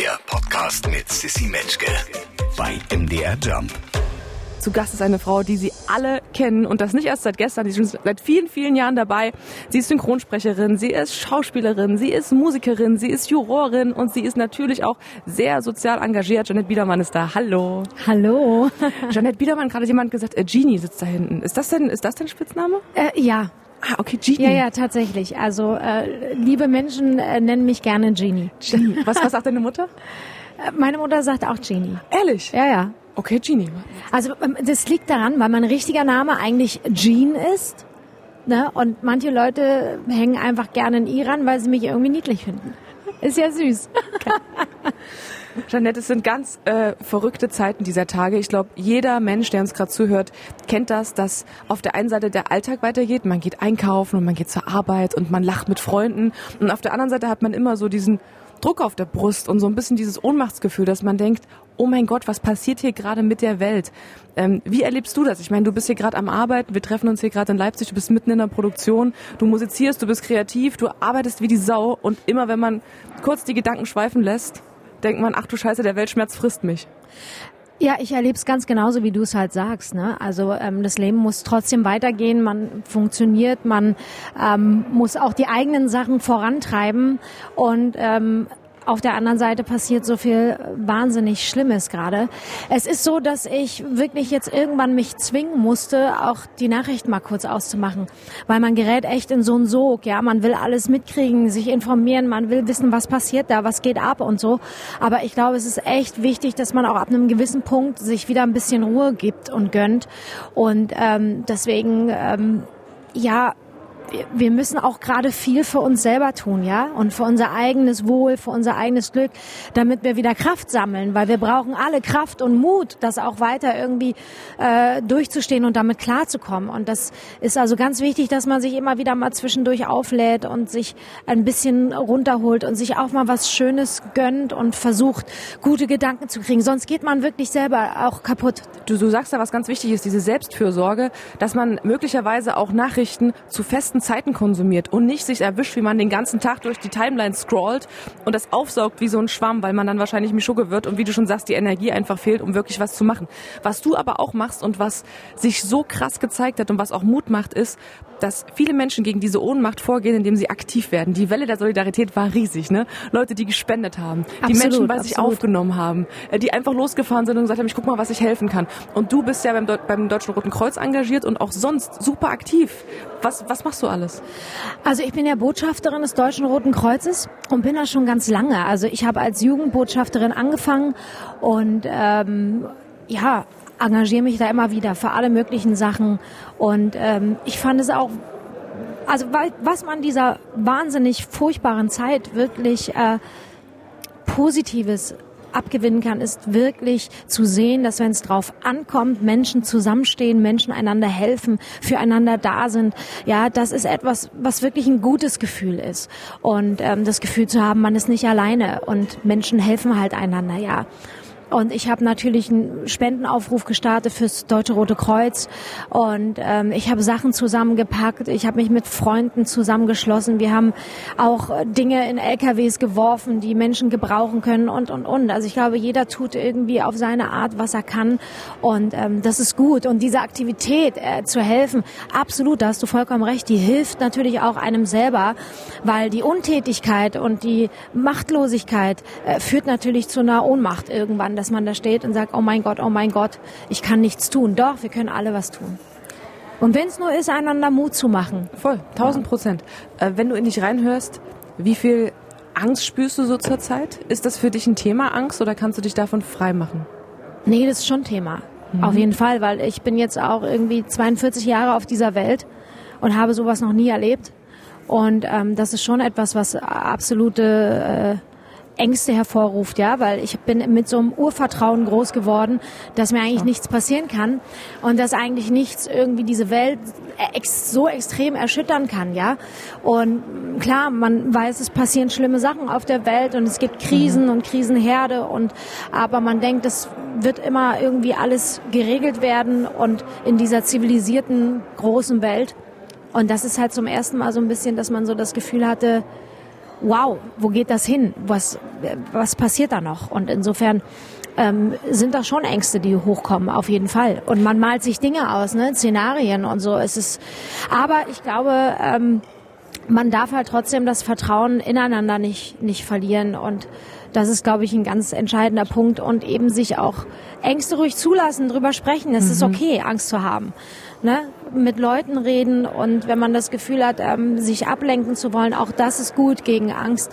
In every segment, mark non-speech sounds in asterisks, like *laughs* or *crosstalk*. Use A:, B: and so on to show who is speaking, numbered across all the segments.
A: Der Podcast mit Sissy Metzke bei MDR Jump.
B: Zu Gast ist eine Frau, die Sie alle kennen und das nicht erst seit gestern, die ist schon seit vielen, vielen Jahren dabei. Sie ist Synchronsprecherin, sie ist Schauspielerin, sie ist Musikerin, sie ist Jurorin und sie ist natürlich auch sehr sozial engagiert. Janette Biedermann ist da. Hallo.
C: Hallo.
B: Janette Biedermann, gerade jemand gesagt, äh, Genie sitzt da hinten. Ist das denn, ist das dein Spitzname?
C: Äh, ja.
B: Ah, okay, Genie.
C: Ja, ja, tatsächlich. Also äh, liebe Menschen äh, nennen mich gerne Genie.
B: Genie. Was, was sagt deine Mutter?
C: Äh, Meine Mutter sagt auch Genie.
B: Ehrlich?
C: Ja, ja.
B: Okay, Genie.
C: Also ähm, das liegt daran, weil mein richtiger Name eigentlich Jean ist. Ne? Und manche Leute hängen einfach gerne in Iran, weil sie mich irgendwie niedlich finden. Ist ja süß. *laughs*
B: Jeanette, es sind ganz äh, verrückte Zeiten dieser Tage. Ich glaube, jeder Mensch, der uns gerade zuhört, kennt das, dass auf der einen Seite der Alltag weitergeht. Man geht einkaufen und man geht zur Arbeit und man lacht mit Freunden. Und auf der anderen Seite hat man immer so diesen Druck auf der Brust und so ein bisschen dieses Ohnmachtsgefühl, dass man denkt, oh mein Gott, was passiert hier gerade mit der Welt? Ähm, wie erlebst du das? Ich meine, du bist hier gerade am Arbeiten, wir treffen uns hier gerade in Leipzig, du bist mitten in der Produktion, du musizierst, du bist kreativ, du arbeitest wie die Sau und immer wenn man kurz die Gedanken schweifen lässt, denkt man, ach du Scheiße, der Weltschmerz frisst mich.
C: Ja, ich erlebe es ganz genauso, wie du es halt sagst. Ne? Also ähm, das Leben muss trotzdem weitergehen, man funktioniert, man ähm, muss auch die eigenen Sachen vorantreiben und ähm, auf der anderen Seite passiert so viel wahnsinnig Schlimmes gerade. Es ist so, dass ich wirklich jetzt irgendwann mich zwingen musste, auch die Nachrichten mal kurz auszumachen, weil man gerät echt in so einen Sog. Ja, man will alles mitkriegen, sich informieren, man will wissen, was passiert da, was geht ab und so. Aber ich glaube, es ist echt wichtig, dass man auch ab einem gewissen Punkt sich wieder ein bisschen Ruhe gibt und gönnt. Und ähm, deswegen, ähm, ja, wir müssen auch gerade viel für uns selber tun, ja, und für unser eigenes Wohl, für unser eigenes Glück, damit wir wieder Kraft sammeln, weil wir brauchen alle Kraft und Mut, das auch weiter irgendwie äh, durchzustehen und damit klarzukommen. Und das ist also ganz wichtig, dass man sich immer wieder mal zwischendurch auflädt und sich ein bisschen runterholt und sich auch mal was Schönes gönnt und versucht, gute Gedanken zu kriegen. Sonst geht man wirklich selber auch kaputt.
B: Du, du sagst da was ganz wichtig ist, diese Selbstfürsorge, dass man möglicherweise auch Nachrichten zu festen Zeiten konsumiert und nicht sich erwischt, wie man den ganzen Tag durch die Timeline scrollt und das aufsaugt wie so ein Schwamm, weil man dann wahrscheinlich Mischugge wird und wie du schon sagst, die Energie einfach fehlt, um wirklich was zu machen. Was du aber auch machst und was sich so krass gezeigt hat und was auch Mut macht, ist, dass viele Menschen gegen diese Ohnmacht vorgehen, indem sie aktiv werden. Die Welle der Solidarität war riesig, ne? Leute, die gespendet haben, die
C: Absolut,
B: Menschen bei sich aufgenommen haben, äh, die einfach losgefahren sind und gesagt haben, ich guck mal, was ich helfen kann. Und du bist ja beim, beim Deutschen Roten Kreuz engagiert und auch sonst super aktiv. Was, was machst du alles?
C: Also ich bin ja Botschafterin des Deutschen Roten Kreuzes und bin das schon ganz lange. Also ich habe als Jugendbotschafterin angefangen und ähm, ja, engagiere mich da immer wieder für alle möglichen Sachen. Und ähm, ich fand es auch, also was man dieser wahnsinnig furchtbaren Zeit wirklich äh, Positives abgewinnen kann, ist wirklich zu sehen, dass wenn es drauf ankommt, Menschen zusammenstehen, Menschen einander helfen, füreinander da sind. Ja, das ist etwas, was wirklich ein gutes Gefühl ist. Und ähm, das Gefühl zu haben, man ist nicht alleine und Menschen helfen halt einander, ja. Und ich habe natürlich einen Spendenaufruf gestartet fürs Deutsche Rote Kreuz. Und ähm, ich habe Sachen zusammengepackt. Ich habe mich mit Freunden zusammengeschlossen. Wir haben auch Dinge in LKWs geworfen, die Menschen gebrauchen können und, und, und. Also ich glaube, jeder tut irgendwie auf seine Art, was er kann. Und ähm, das ist gut. Und diese Aktivität äh, zu helfen, absolut, da hast du vollkommen recht, die hilft natürlich auch einem selber, weil die Untätigkeit und die Machtlosigkeit äh, führt natürlich zu einer Ohnmacht irgendwann, dass man da steht und sagt, oh mein Gott, oh mein Gott, ich kann nichts tun. Doch, wir können alle was tun. Und wenn es nur ist, einander Mut zu machen.
B: Voll, 1000 Prozent. Äh, wenn du in dich reinhörst, wie viel Angst spürst du so zur Zeit? Ist das für dich ein Thema Angst oder kannst du dich davon frei machen?
C: Nee, das ist schon Thema. Auf jeden Fall, weil ich bin jetzt auch irgendwie 42 Jahre auf dieser Welt und habe sowas noch nie erlebt. Und ähm, das ist schon etwas, was absolute äh, Ängste hervorruft, ja, weil ich bin mit so einem Urvertrauen groß geworden, dass mir eigentlich nichts passieren kann und dass eigentlich nichts irgendwie diese Welt ex so extrem erschüttern kann, ja. Und klar, man weiß, es passieren schlimme Sachen auf der Welt und es gibt Krisen und Krisenherde und aber man denkt, es wird immer irgendwie alles geregelt werden und in dieser zivilisierten großen Welt. Und das ist halt zum ersten Mal so ein bisschen, dass man so das Gefühl hatte, wow, wo geht das hin? Was, was passiert da noch? Und insofern ähm, sind das schon Ängste, die hochkommen, auf jeden Fall. Und man malt sich Dinge aus, ne? Szenarien und so. Es ist, aber ich glaube, ähm, man darf halt trotzdem das Vertrauen ineinander nicht, nicht verlieren und das ist, glaube ich, ein ganz entscheidender Punkt und eben sich auch Ängste ruhig zulassen, drüber sprechen. Es mhm. ist okay, Angst zu haben. Ne? Mit Leuten reden und wenn man das Gefühl hat, ähm, sich ablenken zu wollen, auch das ist gut gegen Angst.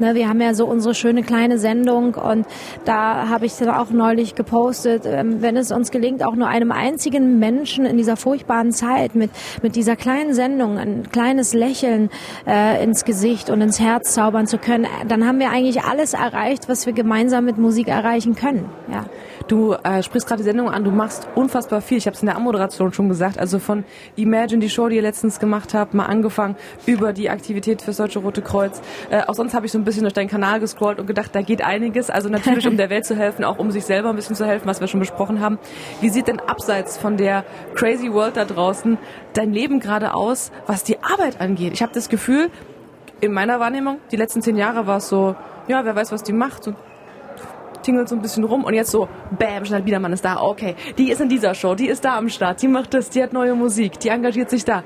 C: Ne, wir haben ja so unsere schöne kleine Sendung und da habe ich dann auch neulich gepostet, ähm, wenn es uns gelingt, auch nur einem einzigen Menschen in dieser furchtbaren Zeit mit, mit dieser kleinen Sendung ein kleines Lächeln äh, ins Gesicht und ins Herz zaubern zu können, dann haben wir eigentlich alles erreicht, was wir gemeinsam mit Musik erreichen können. Ja.
B: Du äh, sprichst gerade die Sendung an, du machst unfassbar viel. Ich habe es in der Anmoderation schon gesagt. Also von Imagine, die Show, die ihr letztens gemacht habt, mal angefangen über die Aktivität fürs Deutsche Rote Kreuz. Äh, auch sonst habe ich so ein bisschen durch deinen Kanal gescrollt und gedacht, da geht einiges. Also natürlich, um *laughs* der Welt zu helfen, auch um sich selber ein bisschen zu helfen, was wir schon besprochen haben. Wie sieht denn abseits von der crazy World da draußen dein Leben gerade aus, was die Arbeit angeht? Ich habe das Gefühl, in meiner Wahrnehmung, die letzten zehn Jahre war es so, ja, wer weiß, was die macht. So tingelt so ein bisschen rum und jetzt so, bam, Schnell Biedermann ist da, okay, die ist in dieser Show, die ist da am Start, die macht das, die hat neue Musik, die engagiert sich da.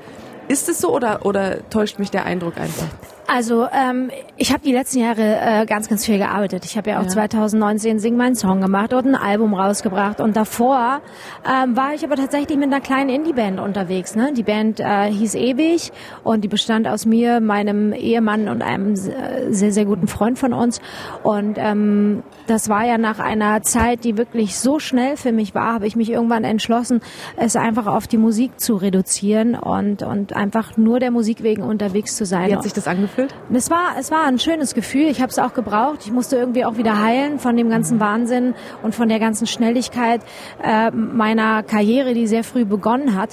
B: Ist es so oder, oder täuscht mich der Eindruck einfach?
C: Also ähm, ich habe die letzten Jahre äh, ganz, ganz viel gearbeitet. Ich habe ja auch ja. 2019 Sing meinen Song gemacht und ein Album rausgebracht. Und davor ähm, war ich aber tatsächlich mit einer kleinen Indie-Band unterwegs. Ne? Die Band äh, hieß Ewig und die bestand aus mir, meinem Ehemann und einem äh, sehr, sehr guten Freund von uns. Und ähm, das war ja nach einer Zeit, die wirklich so schnell für mich war, habe ich mich irgendwann entschlossen, es einfach auf die Musik zu reduzieren und, und einfach nur der Musik wegen unterwegs zu sein.
B: Wie hat sich das angefühlt?
C: Angefühlt? Es war, es war ein schönes Gefühl. Ich habe es auch gebraucht. Ich musste irgendwie auch wieder heilen von dem ganzen Wahnsinn und von der ganzen Schnelligkeit äh, meiner Karriere, die sehr früh begonnen hat.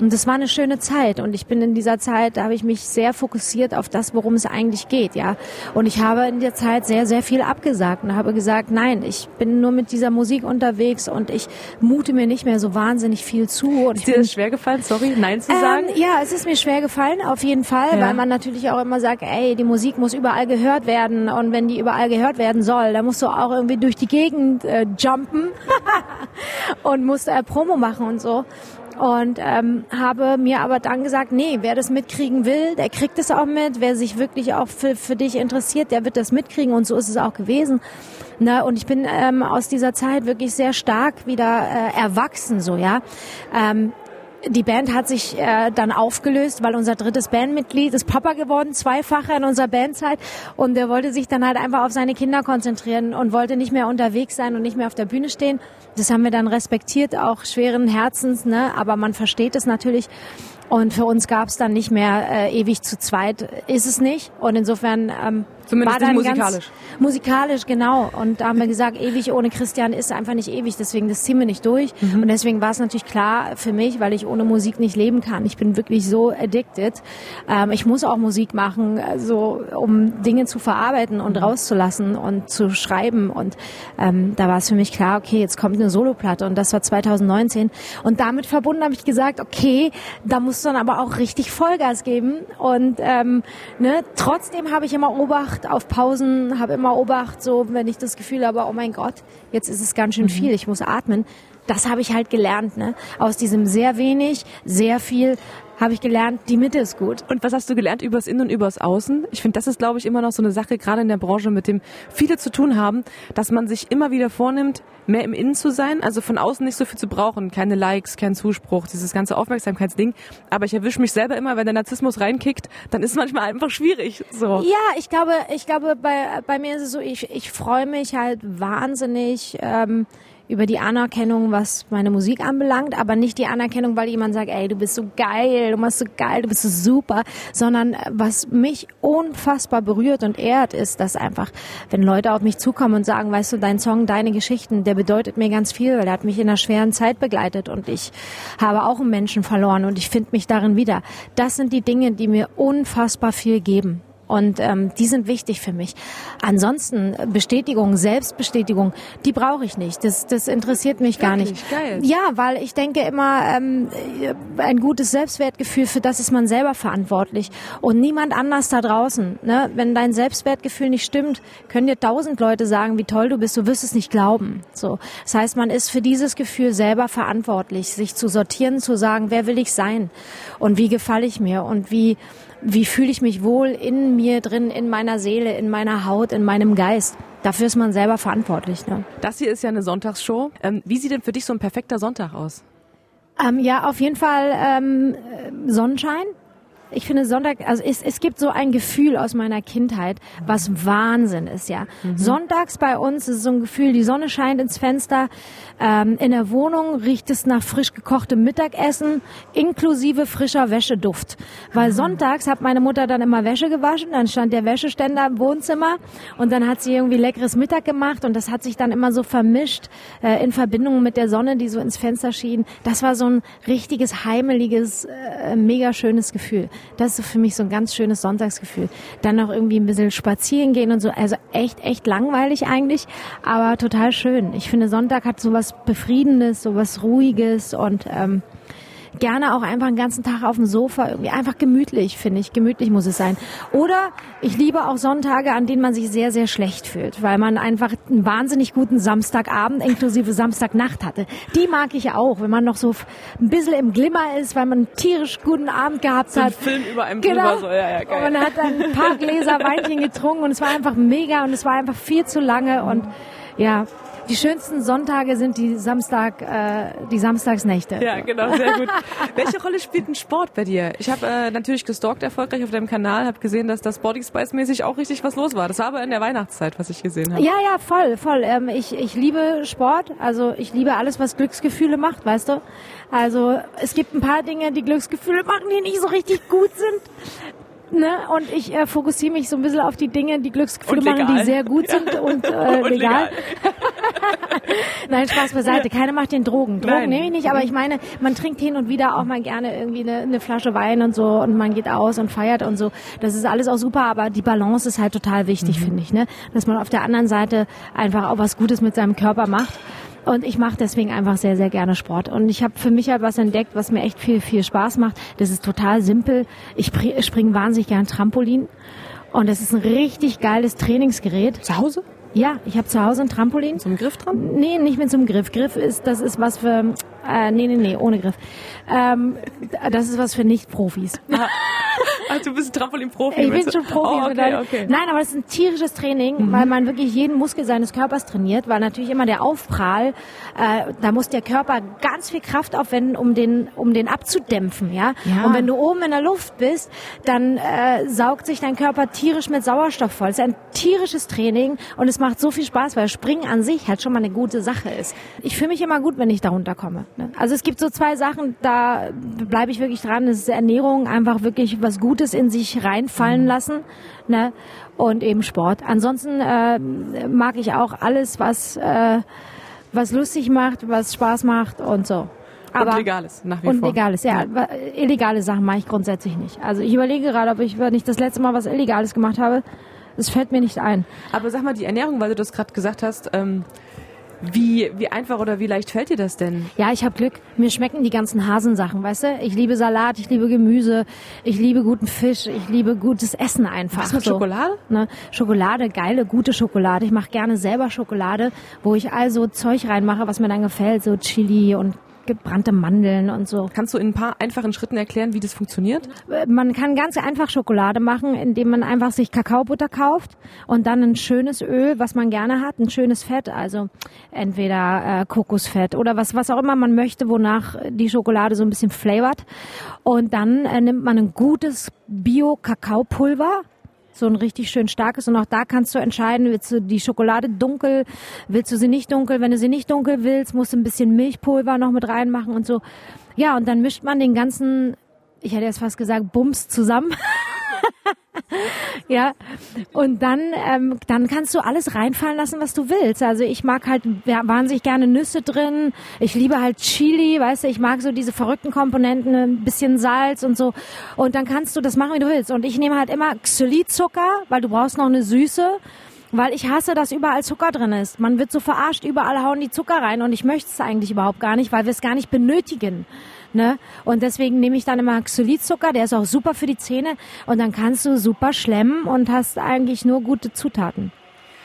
C: Und das war eine schöne Zeit. Und ich bin in dieser Zeit, da habe ich mich sehr fokussiert auf das, worum es eigentlich geht, ja. Und ich habe in der Zeit sehr, sehr viel abgesagt und habe gesagt, nein, ich bin nur mit dieser Musik unterwegs und ich mute mir nicht mehr so wahnsinnig viel zu. Und
B: ist dir das schwer gefallen, sorry, nein zu sagen?
C: Ähm, ja, es ist mir schwer gefallen, auf jeden Fall, ja. weil man natürlich auch immer sagt, ey, die Musik muss überall gehört werden und wenn die überall gehört werden soll, dann musst du auch irgendwie durch die Gegend äh, jumpen *laughs* und musst äh, Promo machen und so und ähm, habe mir aber dann gesagt, nee, wer das mitkriegen will, der kriegt es auch mit. Wer sich wirklich auch für, für dich interessiert, der wird das mitkriegen und so ist es auch gewesen. Ne? Und ich bin ähm, aus dieser Zeit wirklich sehr stark wieder äh, erwachsen, so ja. Ähm, die Band hat sich äh, dann aufgelöst, weil unser drittes Bandmitglied ist Papa geworden, zweifacher in unserer Bandzeit. Und der wollte sich dann halt einfach auf seine Kinder konzentrieren und wollte nicht mehr unterwegs sein und nicht mehr auf der Bühne stehen. Das haben wir dann respektiert, auch schweren Herzens, ne? aber man versteht es natürlich. Und für uns gab es dann nicht mehr äh, ewig zu zweit, ist es nicht. Und insofern ähm,
B: Zumindest war musikalisch.
C: musikalisch, genau. Und da haben wir gesagt, ewig ohne Christian ist einfach nicht ewig, deswegen das ziehen wir nicht durch. Mhm. Und deswegen war es natürlich klar für mich, weil ich ohne Musik nicht leben kann. Ich bin wirklich so addicted. Ähm, ich muss auch Musik machen, so um Dinge zu verarbeiten und mhm. rauszulassen und zu schreiben. Und ähm, da war es für mich klar, okay, jetzt kommt eine Soloplatte und das war 2019. Und damit verbunden habe ich gesagt, okay, da muss muss dann aber auch richtig Vollgas geben. Und ähm, ne, trotzdem habe ich immer Obacht auf Pausen, habe immer Obacht, so wenn ich das Gefühl habe, oh mein Gott, jetzt ist es ganz schön mhm. viel, ich muss atmen. Das habe ich halt gelernt, ne? Aus diesem sehr wenig, sehr viel habe ich gelernt, die Mitte ist gut.
B: Und was hast du gelernt übers Innen und übers Außen? Ich finde, das ist, glaube ich, immer noch so eine Sache, gerade in der Branche, mit dem viele zu tun haben, dass man sich immer wieder vornimmt, mehr im Innen zu sein, also von außen nicht so viel zu brauchen, keine Likes, kein Zuspruch, dieses ganze Aufmerksamkeitsding. Aber ich erwische mich selber immer, wenn der Narzissmus reinkickt, dann ist es manchmal einfach schwierig. So.
C: Ja, ich glaube, ich glaube, bei, bei mir ist es so, ich, ich freue mich halt wahnsinnig. Ähm, über die Anerkennung, was meine Musik anbelangt, aber nicht die Anerkennung, weil jemand sagt, ey, du bist so geil, du machst so geil, du bist so super, sondern was mich unfassbar berührt und ehrt, ist, dass einfach, wenn Leute auf mich zukommen und sagen, weißt du, dein Song, deine Geschichten, der bedeutet mir ganz viel, weil er hat mich in einer schweren Zeit begleitet und ich habe auch einen Menschen verloren und ich finde mich darin wieder. Das sind die Dinge, die mir unfassbar viel geben. Und ähm, die sind wichtig für mich. Ansonsten Bestätigung, Selbstbestätigung, die brauche ich nicht. Das, das interessiert mich gar nicht.
B: Geil.
C: Ja, weil ich denke immer, ähm, ein gutes Selbstwertgefühl, für das ist man selber verantwortlich und niemand anders da draußen. Ne? Wenn dein Selbstwertgefühl nicht stimmt, können dir tausend Leute sagen, wie toll du bist, du wirst es nicht glauben. So, das heißt, man ist für dieses Gefühl selber verantwortlich, sich zu sortieren, zu sagen, wer will ich sein und wie gefalle ich mir und wie wie fühle ich mich wohl in mir drin, in meiner Seele, in meiner Haut, in meinem Geist. Dafür ist man selber verantwortlich. Ne?
B: Das hier ist ja eine Sonntagsshow. Ähm, wie sieht denn für dich so ein perfekter Sonntag aus?
C: Ähm, ja, auf jeden Fall ähm, Sonnenschein. Ich finde Sonntag, also es, es gibt so ein Gefühl aus meiner Kindheit, was Wahnsinn ist, ja. Mhm. Sonntags bei uns ist so ein Gefühl, die Sonne scheint ins Fenster, ähm, in der Wohnung riecht es nach frisch gekochtem Mittagessen, inklusive frischer Wäscheduft. Weil mhm. sonntags hat meine Mutter dann immer Wäsche gewaschen, dann stand der Wäscheständer im Wohnzimmer und dann hat sie irgendwie leckeres Mittag gemacht und das hat sich dann immer so vermischt äh, in Verbindung mit der Sonne, die so ins Fenster schien. Das war so ein richtiges, heimeliges, äh, mega schönes Gefühl. Das ist für mich so ein ganz schönes Sonntagsgefühl. Dann noch irgendwie ein bisschen spazieren gehen und so. Also echt, echt langweilig eigentlich, aber total schön. Ich finde, Sonntag hat so was Befriedendes, so was Ruhiges und ähm, gerne auch einfach einen ganzen Tag auf dem Sofa, irgendwie einfach gemütlich, finde ich. Gemütlich muss es sein. Oder ich liebe auch Sonntage, an denen man sich sehr, sehr schlecht fühlt, weil man einfach einen wahnsinnig guten Samstagabend inklusive Samstagnacht hatte. Die mag ich auch, wenn man noch so ein bisschen im Glimmer ist, weil man einen tierisch guten Abend gehabt
B: so
C: hat.
B: Film über einem
C: genau.
B: so, ja, ja, geil.
C: Und man hat dann ein paar *laughs* Gläser Weinchen getrunken und es war einfach mega und es war einfach viel zu lange und ja, die schönsten Sonntage sind die Samstag, äh, die Samstagsnächte.
B: Ja, genau, sehr gut. *laughs* Welche Rolle spielt ein Sport bei dir? Ich habe äh, natürlich gestalkt erfolgreich auf deinem Kanal, habe gesehen, dass das Body Spice mäßig auch richtig was los war. Das war aber in der Weihnachtszeit, was ich gesehen habe.
C: Ja, ja, voll, voll. Ähm, ich, ich liebe Sport, also ich liebe alles, was Glücksgefühle macht, weißt du. Also es gibt ein paar Dinge, die Glücksgefühle machen, die nicht so richtig gut sind. Ne? Und ich äh, fokussiere mich so ein bisschen auf die Dinge, die Glücksgefühle machen, die sehr gut sind *laughs* und, äh, und legal. legal. Nein, Spaß beiseite. Keiner macht den Drogen. Drogen nehme ich nicht, aber ich meine, man trinkt hin und wieder auch mal gerne irgendwie eine, eine Flasche Wein und so und man geht aus und feiert und so. Das ist alles auch super, aber die Balance ist halt total wichtig, mhm. finde ich. Ne? Dass man auf der anderen Seite einfach auch was Gutes mit seinem Körper macht. Und ich mache deswegen einfach sehr, sehr gerne Sport. Und ich habe für mich halt was entdeckt, was mir echt viel, viel Spaß macht. Das ist total simpel. Ich springe wahnsinnig gern Trampolin. Und das ist ein richtig geiles Trainingsgerät.
B: Zu Hause?
C: Ja, ich habe zu Hause ein Trampolin.
B: Zum Griff dran?
C: Nee, nicht mit zum Griff. Griff ist, das ist was für, äh, nee, nee, nee, ohne Griff. Ähm, das ist was für Nicht-Profis. *laughs*
B: Ah. Ach, du bist Trampolin-Profi.
C: Ich bin schon Profi.
B: Oh, okay, okay.
C: Nein, aber das ist ein tierisches Training, mhm. weil man wirklich jeden Muskel seines Körpers trainiert, weil natürlich immer der Aufprall, äh, da muss der Körper ganz viel Kraft aufwenden, um den, um den abzudämpfen, ja? ja. Und wenn du oben in der Luft bist, dann äh, saugt sich dein Körper tierisch mit Sauerstoff voll. Es ist ein tierisches Training und es macht so viel Spaß, weil Springen an sich halt schon mal eine gute Sache ist. Ich fühle mich immer gut, wenn ich da runterkomme. Ne? Also es gibt so zwei Sachen, da bleibe ich wirklich dran. Das ist Ernährung, einfach wirklich was Gutes in sich reinfallen mhm. lassen ne? und eben Sport. Ansonsten äh, mag ich auch alles, was, äh, was lustig macht, was Spaß macht und so.
B: Aber, und legales, nach wie
C: und
B: vor.
C: Und legales, ja. ja. Illegale Sachen mache ich grundsätzlich nicht. Also ich überlege gerade, ob ich nicht das letzte Mal was Illegales gemacht habe. Das fällt mir nicht ein.
B: Aber sag mal, die Ernährung, weil du das gerade gesagt hast, ähm, wie, wie einfach oder wie leicht fällt dir das denn?
C: Ja, ich habe Glück. Mir schmecken die ganzen Hasensachen, weißt du? Ich liebe Salat, ich liebe Gemüse, ich liebe guten Fisch, ich liebe gutes Essen einfach.
B: Was mit so, Schokolade?
C: Ne? Schokolade, geile, gute Schokolade. Ich mache gerne selber Schokolade, wo ich also Zeug reinmache, was mir dann gefällt, so Chili und gebrannte Mandeln und so.
B: Kannst du in ein paar einfachen Schritten erklären, wie das funktioniert?
C: Man kann ganz einfach Schokolade machen, indem man einfach sich Kakaobutter kauft und dann ein schönes Öl, was man gerne hat, ein schönes Fett, also entweder äh, Kokosfett oder was, was auch immer man möchte, wonach die Schokolade so ein bisschen flavored. Und dann äh, nimmt man ein gutes Bio-Kakaopulver, so ein richtig schön starkes. Und auch da kannst du entscheiden, willst du die Schokolade dunkel, willst du sie nicht dunkel. Wenn du sie nicht dunkel willst, musst du ein bisschen Milchpulver noch mit reinmachen und so. Ja, und dann mischt man den ganzen, ich hätte jetzt fast gesagt, Bums zusammen. *laughs* *laughs* ja. Und dann, ähm, dann kannst du alles reinfallen lassen, was du willst. Also ich mag halt wahnsinnig gerne Nüsse drin. Ich liebe halt Chili, weißt du, ich mag so diese verrückten Komponenten, ein bisschen Salz und so. Und dann kannst du das machen, wie du willst. Und ich nehme halt immer Xylit-Zucker, weil du brauchst noch eine Süße. Weil ich hasse, dass überall Zucker drin ist. Man wird so verarscht, überall hauen die Zucker rein und ich möchte es eigentlich überhaupt gar nicht, weil wir es gar nicht benötigen. Ne? Und deswegen nehme ich dann immer Xylitzucker, der ist auch super für die Zähne und dann kannst du super schlemmen und hast eigentlich nur gute Zutaten.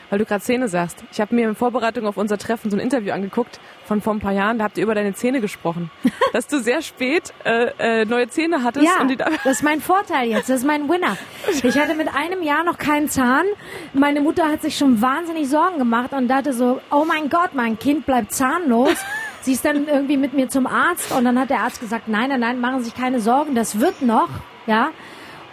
B: Weil du gerade Zähne sagst. Ich habe mir in Vorbereitung auf unser Treffen so ein Interview angeguckt von vor ein paar Jahren. Da habt ihr über deine Zähne gesprochen. *laughs* dass du sehr spät äh, äh, neue Zähne hattest.
C: Ja,
B: die
C: das ist mein Vorteil jetzt. Das ist mein Winner. Ich hatte mit einem Jahr noch keinen Zahn. Meine Mutter hat sich schon wahnsinnig Sorgen gemacht und dachte so, oh mein Gott, mein Kind bleibt zahnlos. Sie ist dann irgendwie mit mir zum Arzt und dann hat der Arzt gesagt, nein, nein, nein, machen Sie sich keine Sorgen, das wird noch, ja.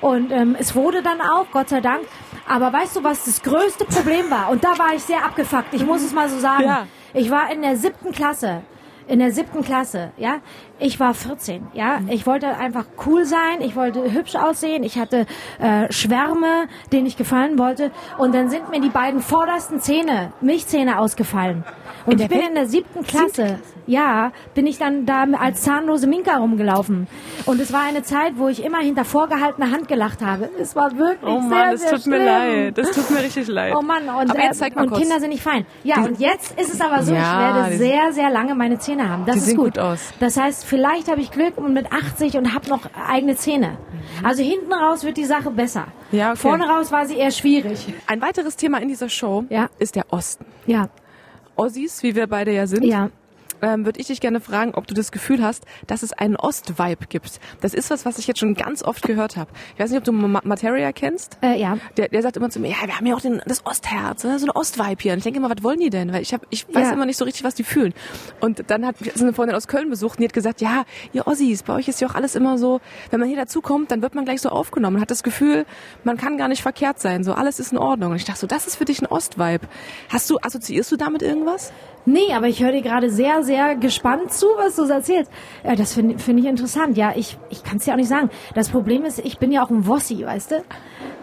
C: Und ähm, es wurde dann auch, Gott sei Dank. Aber weißt du, was das größte Problem war? Und da war ich sehr abgefuckt. Ich muss es mal so sagen.
B: Ja.
C: Ich war in der siebten Klasse. In der siebten Klasse, ja. Ich war 14, ja. Ich wollte einfach cool sein. Ich wollte hübsch aussehen. Ich hatte äh, Schwärme, denen ich gefallen wollte. Und dann sind mir die beiden vordersten Zähne, Milchzähne ausgefallen. Und ich bin in der siebten Klasse. Ja, bin ich dann da als zahnlose Minka rumgelaufen. Und es war eine Zeit, wo ich immer hinter vorgehaltener Hand gelacht habe. Es war wirklich
B: Oh Mann,
C: sehr,
B: das
C: sehr
B: tut mir
C: schlimm.
B: leid. Das tut mir richtig leid.
C: Oh Mann, und,
B: aber jetzt
C: äh,
B: zeig mal
C: und
B: kurz.
C: Kinder sind nicht fein. Ja, und jetzt ist es aber so,
B: Ja,
C: ich werde sehr, sehr lange meine Zähne haben. Das
B: Die
C: ist
B: sehen
C: gut.
B: gut aus.
C: Das heißt, vielleicht habe ich Glück und mit 80 und habe noch eigene Zähne. Also hinten raus wird die Sache besser.
B: Mhm. Ja, okay.
C: Vorne raus war sie eher schwierig.
B: Ein weiteres Thema in dieser Show
C: Ja.
B: ist der Osten.
C: Ja,
B: Ossis, wie wir beide ja sind,
C: ja.
B: Ähm, würde ich dich gerne fragen, ob du das Gefühl hast, dass es einen Ost-Vibe gibt. Das ist was, was ich jetzt schon ganz oft gehört habe. Ich weiß nicht, ob du Ma Materia kennst.
C: Äh, ja.
B: Der, der sagt immer zu mir, ja, wir haben ja auch den, das Ostherz, ne? so eine Ost-Vibe hier. Und ich denke immer, was wollen die denn? Weil ich, hab, ich weiß
C: Ja.
B: immer nicht so richtig, was die fühlen. Und dann hat mich eine Freundin aus Köln besucht und die hat gesagt, ja, ihr Ossis, bei euch ist ja auch alles immer so, wenn man hier dazukommt, dann wird man gleich so aufgenommen. Man hat das Gefühl, man kann gar nicht verkehrt sein. So, alles ist in Ordnung. Und ich dachte so, das ist für dich ein Ost-Vibe. Hast du, assoziierst du damit irgendwas?
C: Nee, aber ich höre dir gerade sehr, sehr gespannt zu, was du so erzählst. Ja, das finde find ich interessant. Ja, ich, ich kann es dir auch nicht sagen. Das Problem ist, ich bin ja auch ein Wossi, weißt du?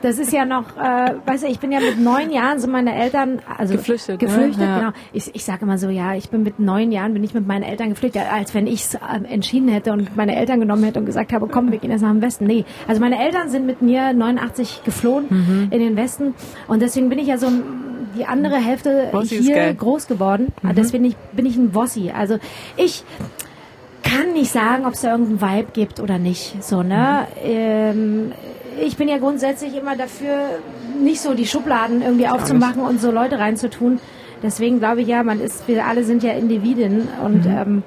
C: Das ist ja noch, äh, weißt du, ich bin ja mit neun Jahren sind meine Eltern, also
B: Geflüchtet, ne?
C: geflüchtet,
B: Ja.
C: genau. Ich, ich sage immer so, ja, ich bin mit neun Jahren bin ich mit meinen Eltern geflüchtet, als wenn ich es ähm, entschieden hätte und meine Eltern genommen hätte und gesagt habe, komm, wir gehen jetzt nach dem Westen. Nee, also meine Eltern sind mit mir 89 geflohen
B: Mhm.
C: in den Westen und deswegen bin ich ja so die andere Hälfte
B: Wossi ist
C: hier groß geworden. Deswegen bin ich, bin ich ein Wossi. Also ich kann nicht sagen, ob es da irgendeinen Vibe gibt oder nicht. So, ne? Ähm, ich bin ja grundsätzlich immer dafür, nicht so die Schubladen irgendwie aufzumachen und so Leute reinzutun. Deswegen glaube ich ja, man ist, wir alle sind ja Individuen und
B: Mhm.
C: ähm,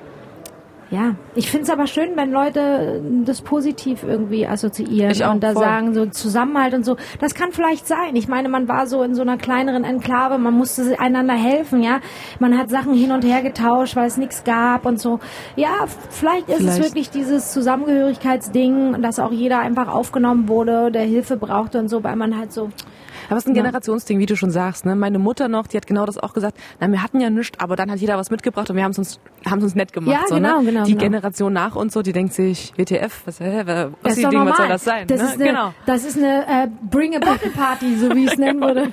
C: ja, ich finde es aber schön, wenn Leute das positiv irgendwie assoziieren
B: auch,
C: und da
B: voll.
C: sagen, so Zusammenhalt und so. Das kann vielleicht sein. Ich meine, man war so in so einer kleineren Enklave, man musste einander helfen, ja. Man hat Sachen hin und her getauscht, weil es nichts gab und so. Ja, vielleicht ist
B: Vielleicht.
C: es wirklich dieses Zusammengehörigkeitsding, dass auch jeder einfach aufgenommen wurde, der Hilfe brauchte und so, weil man halt so,
B: Aber es ist ein
C: Ja.
B: Generationsding, wie du schon sagst. Ne? Meine Mutter noch, die hat genau das auch gesagt. Na, wir hatten ja nichts, aber dann hat jeder was mitgebracht und wir haben es uns, haben uns nett gemacht.
C: Ja,
B: so,
C: genau,
B: ne?
C: genau,
B: Die
C: genau.
B: Generation nach uns so, die denkt sich, WTF, was, hä, was,
C: doch
B: Ding,
C: normal.
B: was soll das sein?
C: Das,
B: ne?
C: ist eine,
B: genau.
C: das ist eine äh, Bring a Bottle Party, so wie ich es *laughs* nennen würde.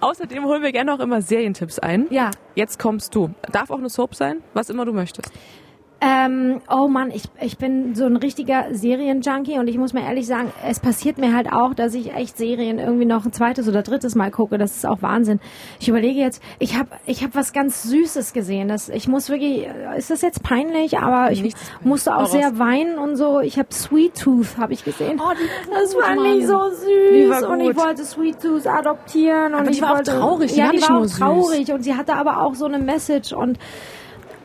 B: Außerdem holen wir gerne auch immer Serientipps ein.
C: Ja.
B: Jetzt kommst du. Darf auch eine Soap sein, was immer du möchtest.
C: Ähm, oh Mann, ich, ich bin so ein richtiger Serienjunkie und ich muss mir ehrlich sagen, es passiert mir halt auch, dass ich echt Serien irgendwie noch ein zweites oder drittes Mal gucke. Das ist auch Wahnsinn. Ich überlege jetzt, ich habe ich hab was ganz Süßes gesehen. Das, ich muss wirklich, ist das jetzt peinlich, aber ich
B: Nichts
C: musste auch sehr weinen und so. Ich habe Sweet Tooth, habe ich gesehen.
B: Oh, war
C: das fand
B: Mann.
C: ich so süß
B: war
C: und ich wollte Sweet Tooth adoptieren. Und
B: Aber die
C: ich
B: war auch
C: wollte,
B: traurig, die
C: ja,
B: war
C: die
B: nicht
C: war auch
B: süß.
C: traurig und sie hatte aber auch so eine Message und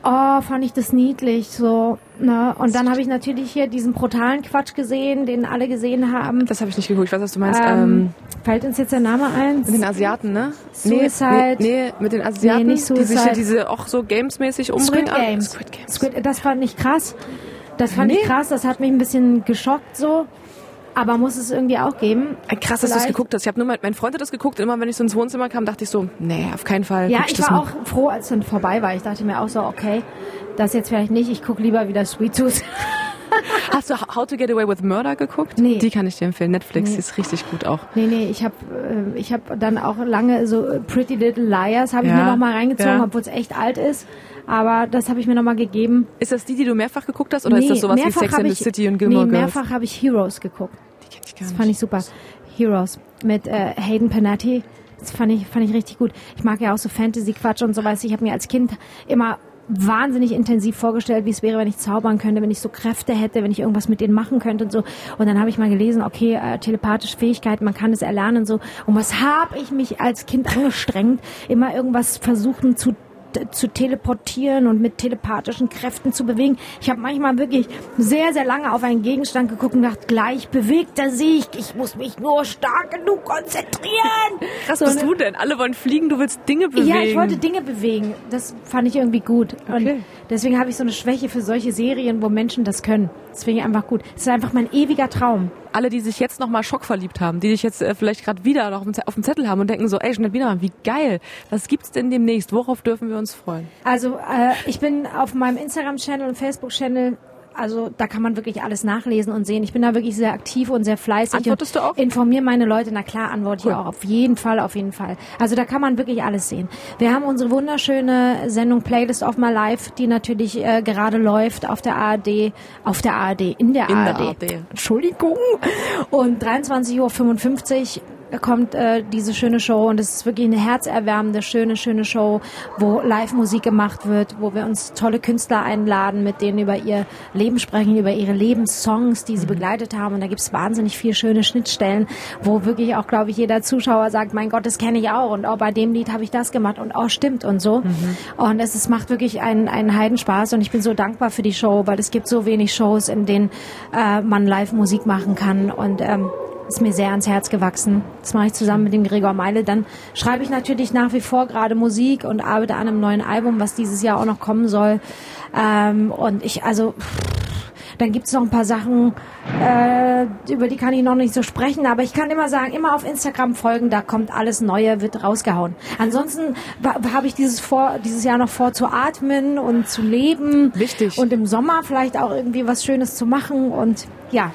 C: Oh, fand ich das niedlich so. Ne? Und dann habe ich natürlich hier diesen brutalen Quatsch gesehen, den alle gesehen haben.
B: Das habe ich nicht geguckt. Ich weiß, was du meinst.
C: Ähm,
B: Ähm,
C: fällt uns jetzt der Name ein?
B: mit den Asiaten, ne?
C: Suicide.
B: Nee, nee, nee, mit den Asiaten,
C: Nee, nicht
B: die sich
C: Suicide.
B: diese auch so gamesmäßig umbringen.
C: Squid
B: Ah,
C: Games.
B: Squid Games.
C: Squid, das fand ich krass. Das fand
B: Nee.
C: ich krass, das hat mich ein bisschen geschockt so. Aber muss es irgendwie auch geben.
B: Krass, dass du es geguckt hast. Ich habe nur mein, mein Freund hat das geguckt. und Immer wenn ich so ins Wohnzimmer kam, dachte ich so, nee, auf keinen Fall.
C: Ja, ich
B: das
C: war auch froh, als es dann vorbei war. Ich dachte mir auch so, okay, das jetzt vielleicht nicht. Ich gucke lieber wieder Sweet Tooth. *laughs*
B: Hast du How to Get Away with Murder geguckt?
C: Nee.
B: Die kann ich dir empfehlen. Netflix nee. ist richtig gut auch.
C: Nee, nee, ich habe äh, ich hab dann auch lange so Pretty Little Liars habe ich ja. mir noch mal reingezogen, ja. obwohl es echt alt ist. Aber das habe ich mir noch mal gegeben.
B: Ist das die, die du mehrfach geguckt hast, oder nee, ist das sowas wie Sex and the City und Gilmore
C: nee, mehrfach habe ich Heroes geguckt.
B: Die kenn ich gar
C: das
B: nicht.
C: fand ich super. Heroes mit äh, Hayden Panettiere. Das fand ich, fand ich richtig gut. Ich mag ja auch so Fantasy-Quatsch und so was. Ich habe mir als Kind immer wahnsinnig intensiv vorgestellt, wie es wäre, wenn ich zaubern könnte, wenn ich so Kräfte hätte, wenn ich irgendwas mit denen machen könnte und so. Und dann habe ich mal gelesen, okay, äh, telepathische Fähigkeiten, man kann es erlernen und so. Und was habe ich mich als Kind angestrengt, immer irgendwas versuchen zu zu teleportieren und mit telepathischen Kräften zu bewegen. Ich habe manchmal wirklich sehr, sehr lange auf einen Gegenstand geguckt und gedacht, gleich bewegt er sich. Ich muss mich nur stark genug konzentrieren. *laughs*
B: Was so, bist du denn? Alle wollen fliegen, du willst Dinge bewegen.
C: Ja, ich wollte Dinge bewegen. Das fand ich irgendwie gut. Okay. Und deswegen habe ich so eine Schwäche für solche Serien, wo Menschen das können. Das finde ich einfach gut. Das ist einfach mein ewiger Traum
B: alle, die sich jetzt nochmal schockverliebt haben, die dich jetzt äh, vielleicht gerade wieder noch auf dem Zettel haben und denken so, ey, schnell wieder wie geil. Was gibt's denn demnächst? Worauf dürfen wir uns freuen?
C: Also äh, ich bin auf meinem Instagram-Channel und Facebook-Channel also da kann man wirklich alles nachlesen und sehen. Ich bin da wirklich sehr aktiv und sehr fleißig.
B: Antwortest du auch?
C: Informiere meine Leute. Na klar, antworte cool. ich auch. Auf jeden Fall, auf jeden Fall. Also da kann man wirklich alles sehen. Wir haben unsere wunderschöne Sendung Playlist of My Life, die natürlich äh, gerade läuft auf der ARD, auf der ARD, in der, in ARD. der ARD. Entschuldigung. Und 23.55 Uhr kommt äh, diese schöne Show und es ist wirklich eine herzerwärmende, schöne, schöne Show, wo Live-Musik gemacht wird, wo wir uns tolle Künstler einladen, mit denen über ihr Leben sprechen, über ihre Lebenssongs, die sie mhm. begleitet haben. Und da gibt's wahnsinnig viele schöne Schnittstellen, wo wirklich auch, glaube ich, jeder Zuschauer sagt, mein Gott, das kenne ich auch und auch bei dem Lied habe ich das gemacht und auch stimmt und so. Mhm. Und es, es macht wirklich einen, einen Heidenspaß und ich bin so dankbar für die Show, weil es gibt so wenig Shows, in denen äh, man Live-Musik machen kann und ähm, ist mir sehr ans Herz gewachsen. Das mache ich zusammen mit dem Gregor Meile. Dann schreibe ich natürlich nach wie vor gerade Musik und arbeite an einem neuen Album, was dieses Jahr auch noch kommen soll. Ähm, und ich, also, dann gibt es noch ein paar Sachen, äh, über die kann ich noch nicht so sprechen, aber ich kann immer sagen, immer auf Instagram folgen, da kommt alles Neue, wird rausgehauen. Ansonsten habe ich dieses, vor, dieses Jahr noch vor zu atmen und zu leben.
B: Wichtig.
C: Und im Sommer vielleicht auch irgendwie was Schönes zu machen und ja,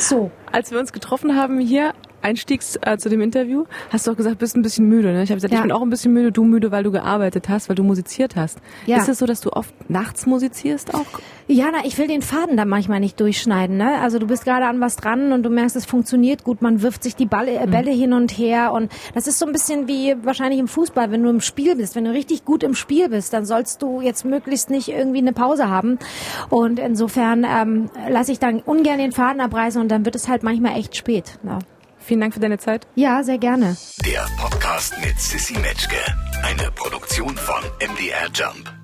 C: so.
B: Als wir uns getroffen haben hier, einstiegs äh, zu dem Interview, hast du auch gesagt, bist ein bisschen müde. Ne? Ich habe gesagt, ja. ich bin auch ein bisschen müde, du müde, weil du gearbeitet hast, weil du musiziert hast. Ja. Ist es so, dass du oft nachts musizierst auch?
C: Ja, na, ich will den Faden da manchmal nicht durchschneiden. Ne? Also du bist gerade an was dran und du merkst, es funktioniert gut. Man wirft sich die Balle, äh, Bälle mhm. hin und her und das ist so ein bisschen wie wahrscheinlich im Fußball, wenn du im Spiel bist. Wenn du richtig gut im Spiel bist, dann sollst du jetzt möglichst nicht irgendwie eine Pause haben. Und insofern ähm, lasse ich dann ungern den Faden abreißen und dann wird es halt manchmal echt spät. Ne?
B: Vielen Dank für deine Zeit.
C: Ja, sehr gerne.
A: Der Podcast mit Sissy Metzke, eine Produktion von MDR Jump.